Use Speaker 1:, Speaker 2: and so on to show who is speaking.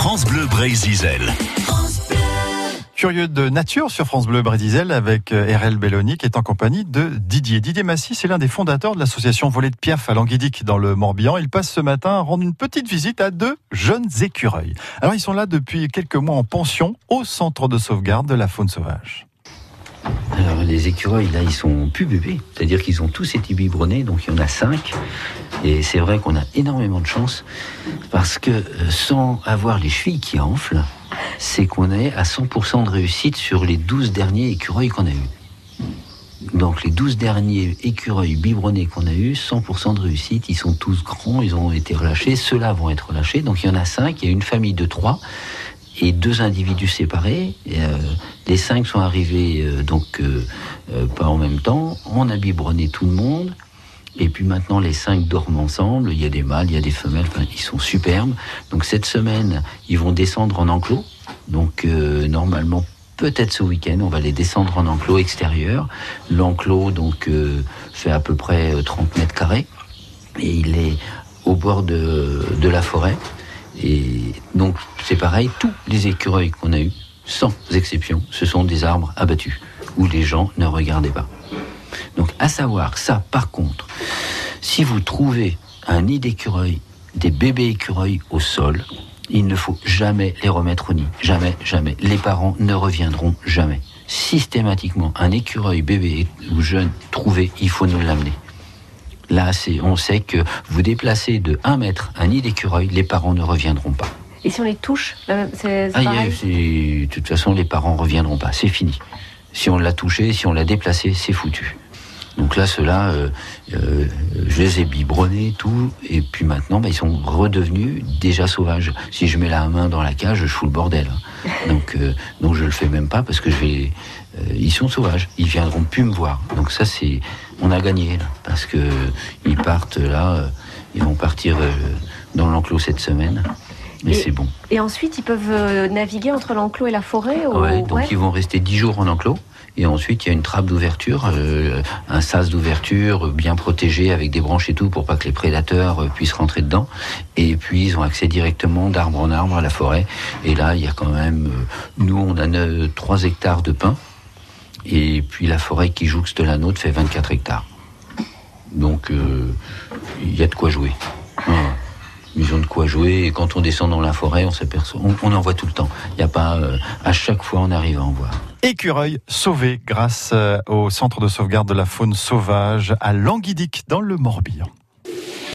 Speaker 1: France Bleu Brésil.
Speaker 2: Curieux de nature sur France Bleu Brésil avec euh, RL Belloni qui est en compagnie de Didier. Didier Massy, c'est l'un des fondateurs de l'association Volet de Piaf à Languidic dans le Morbihan. Il passe ce matin à rendre une petite visite à deux jeunes écureuils. Alors ils sont là depuis quelques mois en pension au centre de sauvegarde de la faune sauvage.
Speaker 3: Alors les écureuils là ils sont plus bébés, c'est-à-dire qu'ils ont tous été biberonnés, donc il y en a cinq. Et c'est vrai qu'on a énormément de chance parce que euh, sans avoir les chevilles qui enflent, c'est qu'on est à 100% de réussite sur les 12 derniers écureuils qu'on a eus. Donc les 12 derniers écureuils biberonnés qu'on a eus, 100% de réussite, ils sont tous grands, ils ont été relâchés, ceux-là vont être relâchés. Donc il y en a cinq, il y a une famille de trois et deux individus séparés. Euh, les cinq sont arrivés euh, donc pas en même temps. On a biberonné tout le monde. Et puis maintenant, les cinq dorment ensemble. Il y a des mâles, il y a des femelles. ils sont superbes. Donc cette semaine, ils vont descendre en enclos. Donc euh, normalement, peut-être ce week-end, on va les descendre en enclos extérieur. L'enclos donc euh, fait à peu près 30 euh, mètres carrés et il est au bord de, de la forêt. Et donc c'est pareil, tous les écureuils qu'on a eus, sans exception, ce sont des arbres abattus où les gens ne regardaient pas. Savoir ça, par contre, si vous trouvez un nid d'écureuil, des bébés écureuils au sol, il ne faut jamais les remettre au nid. Jamais, jamais. Les parents ne reviendront jamais. Systématiquement, un écureuil bébé ou jeune trouvé, il faut nous l'amener. Là, on sait que vous déplacez de 1 mètre un nid d'écureuil, les parents ne reviendront pas.
Speaker 4: Et si on les touche, c'est
Speaker 3: ah, De toute façon, les parents ne reviendront pas. C'est fini. Si on l'a touché, si on l'a déplacé, c'est foutu. Donc là, ceux-là, euh, euh, je les ai biberonnés, tout, et puis maintenant, bah, ils sont redevenus déjà sauvages. Si je mets la main dans la cage, je fous le bordel. Donc, euh, donc je le fais même pas parce que je vais. ils sont sauvages, ils viendront plus me voir. Donc ça, c'est, on a gagné là, parce que ils partent là, ils vont partir dans l'enclos cette semaine. Mais c'est bon.
Speaker 4: Et ensuite, ils peuvent naviguer entre l'enclos et la forêt
Speaker 3: ou... donc ils vont rester dix jours en enclos. Et ensuite, il y a une trappe d'ouverture, euh, un sas d'ouverture bien protégé avec des branches et tout pour pas que les prédateurs euh, puissent rentrer dedans. Et puis, ils ont accès directement d'arbre en arbre à la forêt. Et là, il y a quand même, euh, nous, on a 3 hectares de pins. Et puis, la forêt qui jouxte la nôtre fait 24 hectares. Donc, il y a de quoi jouer. Ils ont de quoi jouer. Et quand on descend dans la forêt, on s'aperçoit, on, en voit tout le temps. Il n'y a pas, à chaque fois, on arrive à en voir
Speaker 2: écureuil sauvé grâce euh, au centre de sauvegarde de la faune sauvage à Languidic dans le Morbihan.